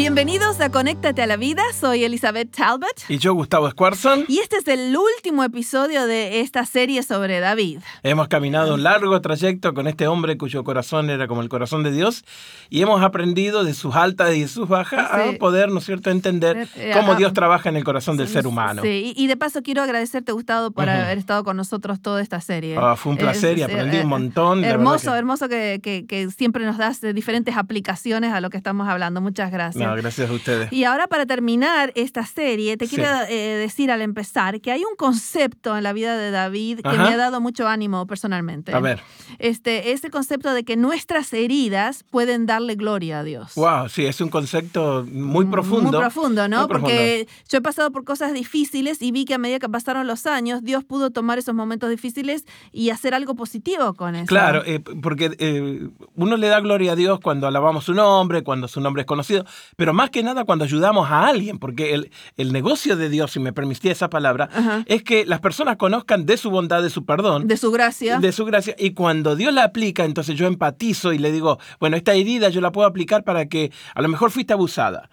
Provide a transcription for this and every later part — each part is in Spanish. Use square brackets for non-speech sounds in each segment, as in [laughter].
Bienvenidos a Conéctate a la Vida, soy Elizabeth Talbot. Y yo, Gustavo Squarson. Y este es el último episodio de esta serie sobre David. Hemos caminado un largo trayecto con este hombre cuyo corazón era como el corazón de Dios y hemos aprendido de sus altas y de sus bajas a poder, ¿no es cierto?, entender eh, eh, cómo Dios trabaja en el corazón del ser humano. Sí, y de paso quiero agradecerte, Gustavo, por haber estado con nosotros toda esta serie. Ah, fue un placer y aprendí un montón. Hermoso, hermoso que, que, siempre nos das diferentes aplicaciones a lo que estamos hablando. Muchas gracias gracias a ustedes. Y ahora para terminar esta serie, te quiero eh, decir al empezar que hay un concepto en la vida de David que me ha dado mucho ánimo personalmente. A ver. Este, es el concepto de que nuestras heridas pueden darle gloria a Dios. Wow, sí, es un concepto muy profundo. Muy profundo, ¿no? Porque yo he pasado por cosas difíciles y vi que a medida que pasaron los años, Dios pudo tomar esos momentos difíciles y hacer algo positivo con eso. Claro, eh, porque eh, uno le da gloria a Dios cuando alabamos su nombre, cuando su nombre es conocido, pero más que nada cuando ayudamos a alguien, porque el, el negocio de Dios, si me permitía esa palabra, es que las personas conozcan de su bondad, de su perdón. De su gracia. De su gracia. Y cuando Dios la aplica, entonces yo empatizo y le digo, bueno, esta herida yo la puedo aplicar para que a lo mejor fuiste abusada.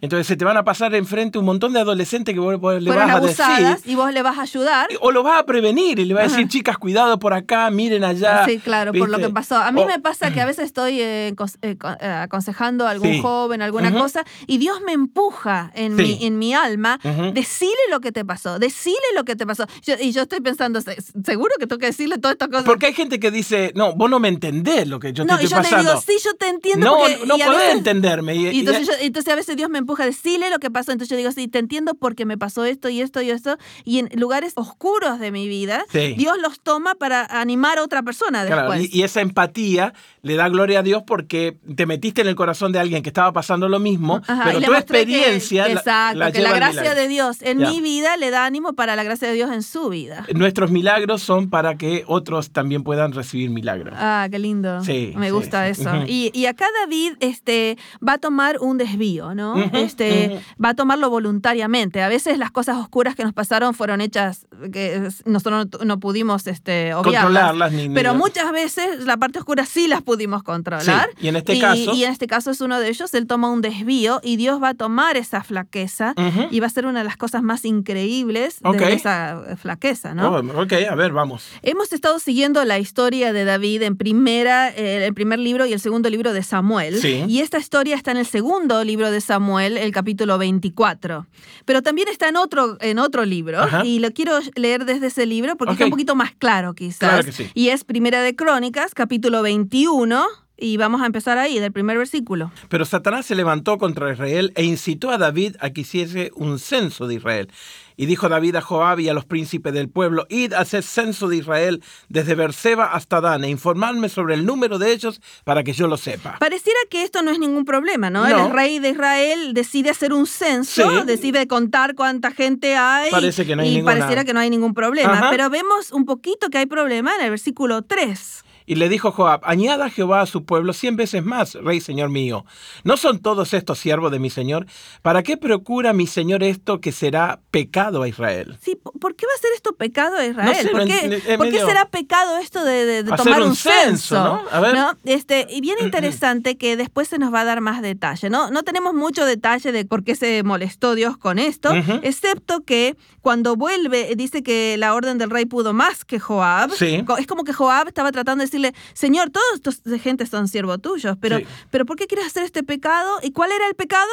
Entonces se te van a pasar enfrente un montón de adolescentes que vos, le vas a decir. Y vos le vas a ayudar. O lo vas a prevenir y le vas a decir, chicas, cuidado por acá, miren allá. Sí, claro, por lo que pasó. A mí me pasa que a veces estoy eh, eh, eh, aconsejando a algún joven, alguna cosa, y Dios me empuja en, mi, en mi alma, decirle lo que te pasó, decirle lo que te pasó. y yo estoy pensando, seguro que tengo que decirle todas estas cosas. Porque hay gente que dice, no, vos no me entendés lo que yo te estoy pasando. No, y yo le digo, sí, yo te entiendo. No, no podés entenderme. Y, entonces, a veces Dios me empuja a decirle lo que pasó. Entonces yo digo, sí, te entiendo porque me pasó esto y esto y esto. Y en lugares oscuros de mi vida, Dios los toma para animar a otra persona después. y, esa empatía le da gloria a Dios porque te metiste en el corazón de alguien que estaba pasando lo mismo, pero tu experiencia que, exacto, la, que la gracia de Dios en mi vida le da ánimo para la gracia de Dios en su vida. Nuestros milagros son para que otros también puedan recibir milagros. Ah, qué lindo. Sí. Me gusta eso. y, y, acá David este, va a tomar un desvío, ¿no? este, Va a tomarlo voluntariamente. A veces las cosas oscuras que nos pasaron fueron hechas que nosotros no, pudimos este, Controlarlas. Ni, pero muchas veces la parte oscura sí las pudimos controlar. Y en este caso. Y en este caso es uno de ellos. Él toma un desvío y Dios va a tomar esa flaqueza y va a ser una de las cosas más increíbles de esa flaqueza, ¿no? Oh, ok, a ver, vamos. Hemos estado siguiendo la historia de David en primera, eh, el primer libro y el segundo libro de Samuel. Y esta historia está en el segundo libro de Samuel, el capítulo 24. Pero también está en otro, en otro libro. Y lo quiero leer desde ese libro porque está un poquito más claro, quizás. Claro que sí. Y es Primera de Crónicas, capítulo 21 y vamos a empezar ahí, del primer versículo. Pero Satanás se levantó contra Israel e incitó a David a que hiciese un censo de Israel. Y dijo David a Joab y a los príncipes del pueblo, id a hacer censo de Israel desde Berseba hasta Dan e informarme sobre el número de ellos para que yo lo sepa. Pareciera que esto no es ningún problema, ¿no? El rey de Israel decide hacer un censo, decide contar cuánta gente hay. Parece que no hay y pareciera que no hay ningún problema. Pero vemos un poquito que hay problema en el versículo 3. Y le dijo Joab, añada Jehová a su pueblo cien veces más, rey señor mío. ¿No son todos estos siervos de mi señor? ¿Para qué procura mi señor esto que será pecado a Israel? Sí, ¿por qué va a ser esto pecado a Israel? ¿Por, qué, será pecado esto de, tomar un, censo? ¿no? A ver. Este, y bien interesante que después se nos va a dar más detalle. No, no tenemos mucho detalle de por qué se molestó Dios con esto, excepto que cuando vuelve dice que la orden del rey pudo más que Joab. Es como que Joab estaba tratando de decir Señor, todos estos de gente son siervos tuyos, pero, pero ¿por qué quieres hacer este pecado? ¿Y cuál era el pecado?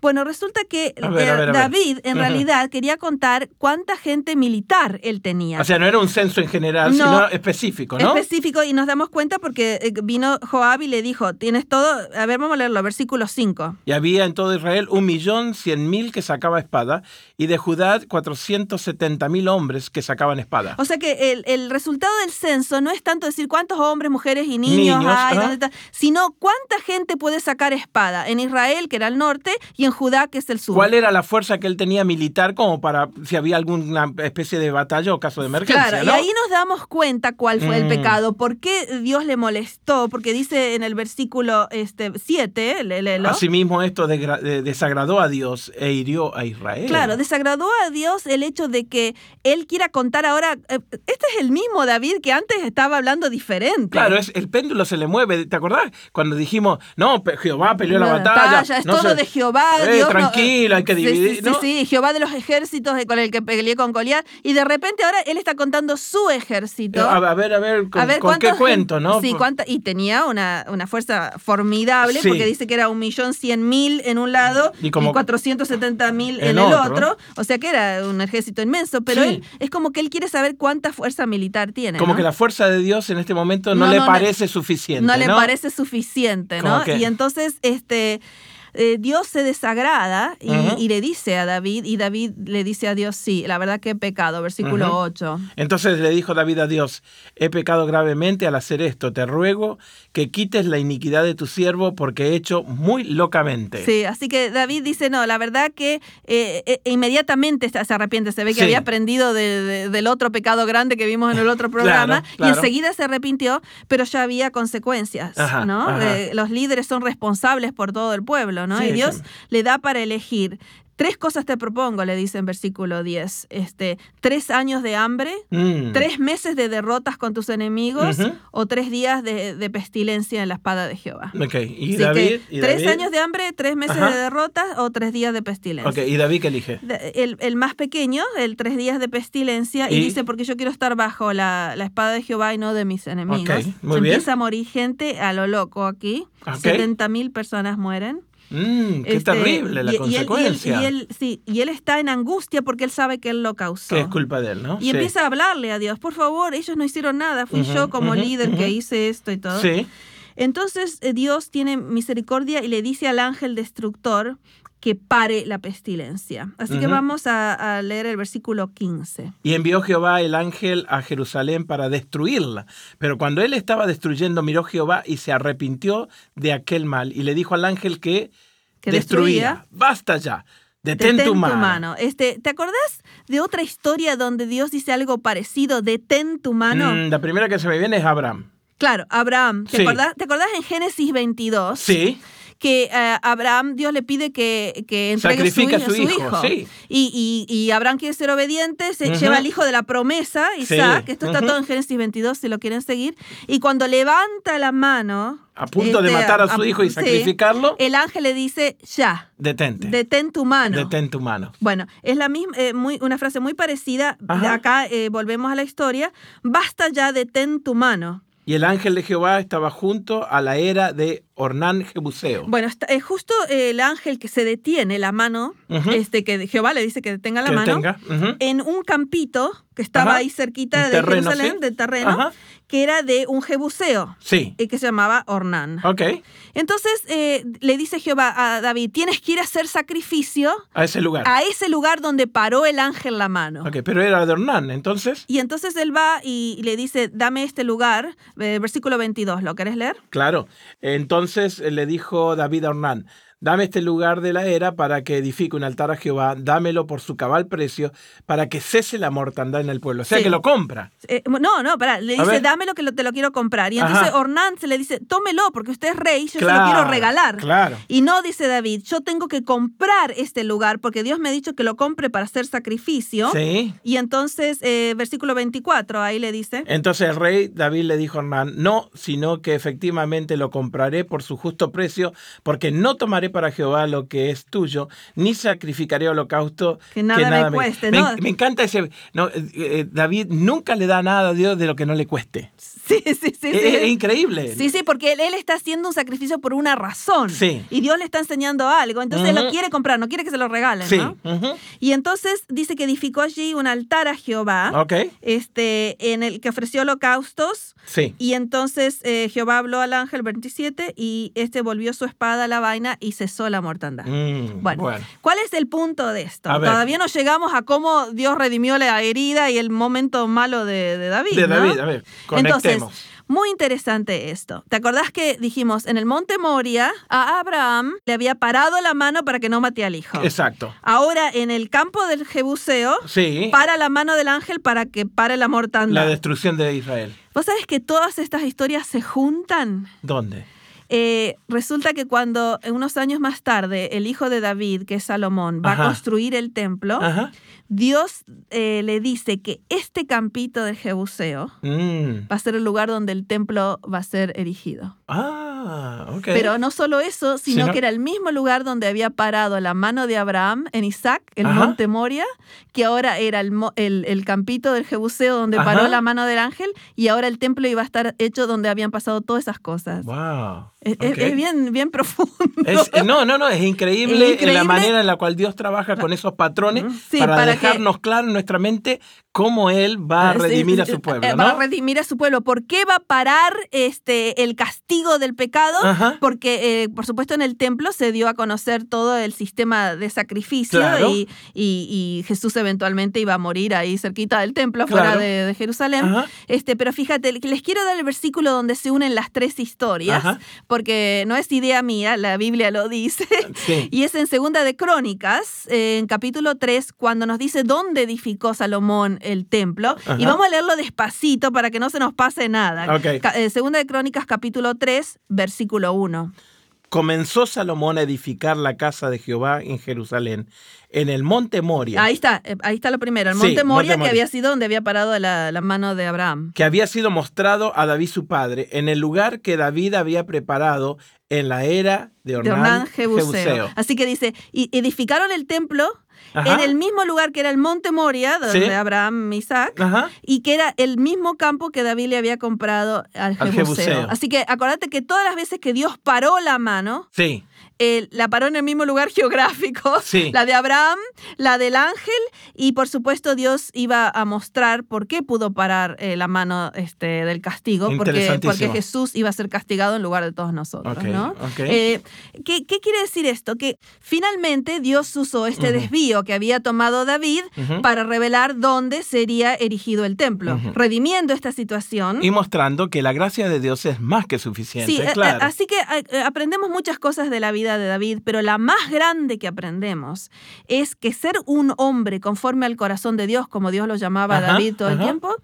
Bueno, resulta que eh, David en realidad quería contar cuánta gente militar él tenía. O sea, no era un censo en general, sino específico, ¿no? Específico, y nos damos cuenta porque eh, vino Joab y le dijo, tienes todo, a ver, vamos a leerlo, versículo 5. Y había en todo Israel un millón cien mil que sacaba espada, y de Judá 470 mil hombres que sacaban espada. O sea que el, el resultado del censo no es tanto decir cuántos hombres, mujeres y niños, hay, sino cuánta gente puede sacar espada en Israel, que era el norte, y en Judá, que es el sur. ¿Cuál era la fuerza que él tenía militar como para si había alguna especie de batalla o caso de emergencia? Claro, y ahí nos damos cuenta cuál fue el mm. pecado, por qué Dios le molestó, porque dice en el versículo este, 7, léelo. Asimismo esto desagradó a Dios e hirió a Israel. Claro, desagradó a Dios el hecho de que él quiera contar ahora, eh, este es el mismo David que antes estaba hablando diferente. Claro, es, el péndulo se le mueve, ¿te acordás? Cuando dijimos, no, Jehová peleó la, batalla. es todo de Jehová. Eh, Dios tranquilo, hay que dividir. Sí, sí, Jehová de los ejércitos con el que peleé con Goliat. Y de repente ahora él está contando su ejército. A, ver, a ver, con, qué cuento, ¿no? Sí, cuánta, y tenía una, una fuerza formidable porque dice que era un millón cien mil en un lado y, como 470 mil en, el otro. O sea que era un ejército inmenso, pero él es como que él quiere saber cuánta fuerza militar tiene. Como que la fuerza de Dios en este momento no, le parece suficiente. No, le parece suficiente, ¿no? Y entonces, este eh, Dios se desagrada y, le dice a David, y David le dice a Dios, sí, la verdad que he pecado, versículo 8. Entonces le dijo David a Dios, he pecado gravemente al hacer esto, te ruego que quites la iniquidad de tu siervo porque he hecho muy locamente. Sí, así que David dice, no, la verdad que eh, eh, inmediatamente se arrepiente, se ve que había aprendido del otro pecado grande que vimos en el otro [laughs] programa y enseguida se arrepintió, pero ya había consecuencias, ¿no? los líderes son responsables por todo el pueblo. Y Dios le da para elegir. Tres cosas te propongo, le dice en versículo 10. Este, tres años de hambre, mm. tres meses de derrotas con tus enemigos o tres días de, pestilencia en la espada de Jehová. ¿Y, David, tres años de hambre, tres meses de derrotas o tres días de pestilencia. ¿Y David qué elige? El, más pequeño, el tres días de pestilencia, y, dice, porque yo quiero estar bajo la, espada de Jehová y no de mis enemigos. Empieza a morir gente a lo loco aquí. 70 mil personas mueren. Mm, qué este, terrible la consecuencia. Y él, sí, y él está en angustia porque él sabe que él lo causó. Que es culpa de él, ¿no? Y empieza a hablarle a Dios, por favor, ellos no hicieron nada, fui yo como líder que hice esto y todo. Sí. Entonces eh, Dios tiene misericordia y le dice al ángel destructor que pare la pestilencia. Así que vamos a, leer el versículo 15. Y envió Jehová el ángel a Jerusalén para destruirla. Pero cuando él estaba destruyendo, miró Jehová y se arrepintió de aquel mal y le dijo al ángel que, destruía. Basta ya. Detén, tu mano. Este, ¿Te acordás de otra historia donde Dios dice algo parecido? Detén tu mano. Mm, la primera que se me viene es Abraham. Claro, Abraham. ¿Te, acordás, ¿Te acordás en Génesis 22? Sí que a eh, Abraham Dios le pide que, que entregue su, su, hijo. Y, y, Abraham quiere ser obediente, se lleva al hijo de la promesa, Isaac, que esto está todo en Génesis 22 si lo quieren seguir, y cuando levanta la mano... A punto de este, matar a su hijo y sacrificarlo. el ángel le dice, ya. Detente. Detén tu mano. Detén tu mano. Bueno, es la misma, eh, muy, una frase muy parecida. Acá eh, volvemos a la historia. Basta ya, detén tu mano. Y el ángel de Jehová estaba junto a la era de Ornán Jebuseo. Bueno, es eh, justo el ángel que se detiene la mano, este que Jehová le dice que detenga la mano, en un campito que estaba ahí cerquita de Jerusalén, de terreno, que era de un jebuseo. Sí. Y que se llamaba Ornán. Ok. Entonces eh, le dice Jehová a David, tienes que ir a hacer sacrificio. A ese lugar. A ese lugar donde paró el ángel la mano. Ok, pero era de Ornán, entonces. Y entonces él va y le dice, dame este lugar, eh, versículo 22, ¿lo querés leer? Claro. Entonces le dijo David a Ornán, Dame este lugar de la era para que edifique un altar a Jehová, dámelo por su cabal precio, para que cese la mortandad en el pueblo. O sea, que lo compra. Eh, no, no, para, le dice, dámelo que te lo quiero comprar. Y entonces Ornán se le dice, tómelo, porque usted es rey, yo se lo quiero regalar. Claro. Y no dice David, yo tengo que comprar este lugar, porque Dios me ha dicho que lo compre para hacer sacrificio. Sí. Y entonces, eh, versículo 24, ahí le dice. Entonces el rey David le dijo a Ornán, no, sino que efectivamente lo compraré por su justo precio, porque no tomaré para Jehová lo que es tuyo, ni sacrificaré holocausto que nada, me cueste. Me, me, encanta ese... No, eh, eh, David nunca le da nada a Dios de lo que no le cueste. Sí, sí, sí. Es, increíble. Sí, sí, porque él, está haciendo un sacrificio por una razón. Sí. Y Dios le está enseñando algo. Entonces él lo quiere comprar, no quiere que se lo regalen. Sí. Y entonces dice que edificó allí un altar a Jehová. Ok. Este, en el que ofreció holocaustos. Sí. Y entonces eh, Jehová habló al ángel 27 y este volvió su espada a la vaina y cesó la mortandad. Mm, bueno, ¿cuál es el punto de esto? Todavía no llegamos a cómo Dios redimió la herida y el momento malo de, David. De David, a ver, conectemos. Muy interesante esto. ¿Te acordás que dijimos en el monte Moria a Abraham le había parado la mano para que no mate al hijo? Exacto. Ahora en el campo del Jebuseo, sí. para la mano del ángel para que pare la mortandad. La destrucción de Israel. ¿Vos sabés que todas estas historias se juntan? ¿Dónde? Eh, resulta que cuando unos años más tarde el hijo de David, que es Salomón, va a construir el templo, Dios eh, le dice que este campito del Jebuseo mm. va a ser el lugar donde el templo va a ser erigido. Ah, ok. Pero no solo eso, sino que era el mismo lugar donde había parado la mano de Abraham en Isaac, el monte Moria, que ahora era el, el, campito del Jebuseo donde paró la mano del ángel, y ahora el templo iba a estar hecho donde habían pasado todas esas cosas. Wow. Es, bien, bien profundo. no, no, no, es increíble, la manera en la cual Dios trabaja con esos patrones para, dejarnos claro en nuestra mente cómo Él va a redimir a su pueblo. Eh, va a redimir a su pueblo. ¿Por qué va a parar este, el castigo del pecado? Porque, eh, por supuesto, en el templo se dio a conocer todo el sistema de sacrificio y, y, Jesús eventualmente iba a morir ahí cerquita del templo, fuera de, Jerusalén. Este, pero fíjate, les quiero dar el versículo donde se unen las tres historias porque no es idea mía, la Biblia lo dice, [laughs] y es en Segunda de Crónicas, en capítulo 3, cuando nos dice dónde edificó Salomón el templo, y vamos a leerlo despacito para que no se nos pase nada. Eh, segunda de Crónicas, capítulo 3, versículo 1 comenzó Salomón a edificar la casa de Jehová en Jerusalén, en el monte Moria. Ahí está, eh, ahí está lo primero, el monte, Moria, que había sido donde había parado la, mano de Abraham. Que había sido mostrado a David su padre, en el lugar que David había preparado en la era de Ornán, Jebuseo. Así que dice, y edificaron el templo en el mismo lugar que era el monte Moria, donde Abraham Isaac, y que era el mismo campo que David le había comprado al, Jebuseo. Así que acuérdate que todas las veces que Dios paró la mano, sí la paró en el mismo lugar [laughs] geográfico, la de Abraham, la del ángel, y por supuesto Dios iba a mostrar por qué pudo parar eh, la mano este, del castigo, porque, porque Jesús iba a ser castigado en lugar de todos nosotros. Eh, ¿qué, quiere decir esto? Que finalmente Dios usó este desvío que había tomado David para revelar dónde sería erigido el templo, redimiendo esta situación. Y mostrando que la gracia de Dios es más que suficiente. Sí, claro. así que aprendemos muchas cosas de la vida de David, pero la más grande que aprendemos es que ser un hombre conforme al corazón de Dios, como Dios lo llamaba a David todo el tiempo,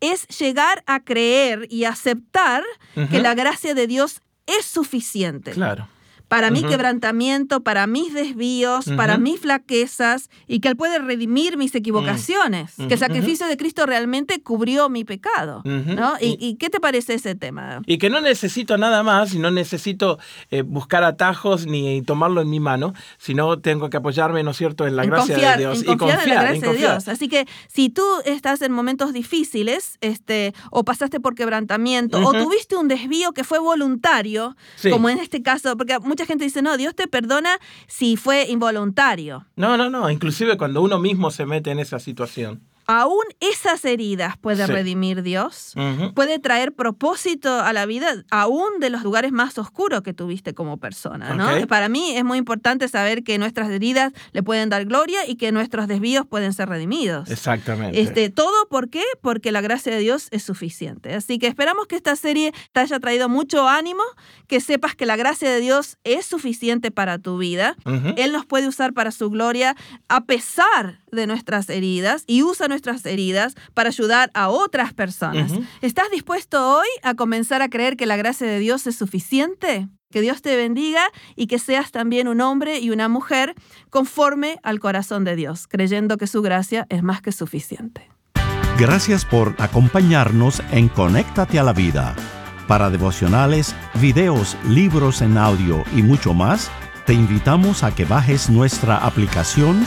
es llegar a creer y aceptar que la gracia de Dios es suficiente. Claro para mi quebrantamiento, para mis desvíos, para mis flaquezas, y que Él puede redimir mis equivocaciones, que el sacrificio de Cristo realmente cubrió mi pecado. ¿no? ¿Y, qué te parece ese tema? Y que no necesito nada más, y no necesito eh, buscar atajos ni tomarlo en mi mano, sino tengo que apoyarme, ¿no es cierto?, en la gracia de Dios. y confiar en la gracia de Dios. Así que si tú estás en momentos difíciles, este, o pasaste por quebrantamiento, o tuviste un desvío que fue voluntario, como en este caso, porque mucha gente dice, no, Dios te perdona si fue involuntario. No, no, no, inclusive cuando uno mismo se mete en esa situación aún esas heridas puede redimir Dios, puede traer propósito a la vida, aún de los lugares más oscuros que tuviste como persona. ¿no? Para mí es muy importante saber que nuestras heridas le pueden dar gloria y que nuestros desvíos pueden ser redimidos. Exactamente. Este, ¿Todo por qué? Porque la gracia de Dios es suficiente. Así que esperamos que esta serie te haya traído mucho ánimo, que sepas que la gracia de Dios es suficiente para tu vida. Él nos puede usar para su gloria a pesar de nuestras heridas y usa nuestras heridas para ayudar a otras personas. ¿Estás dispuesto hoy a comenzar a creer que la gracia de Dios es suficiente? Que Dios te bendiga y que seas también un hombre y una mujer conforme al corazón de Dios, creyendo que su gracia es más que suficiente. Gracias por acompañarnos en Conéctate a la Vida. Para devocionales, videos, libros en audio y mucho más, te invitamos a que bajes nuestra aplicación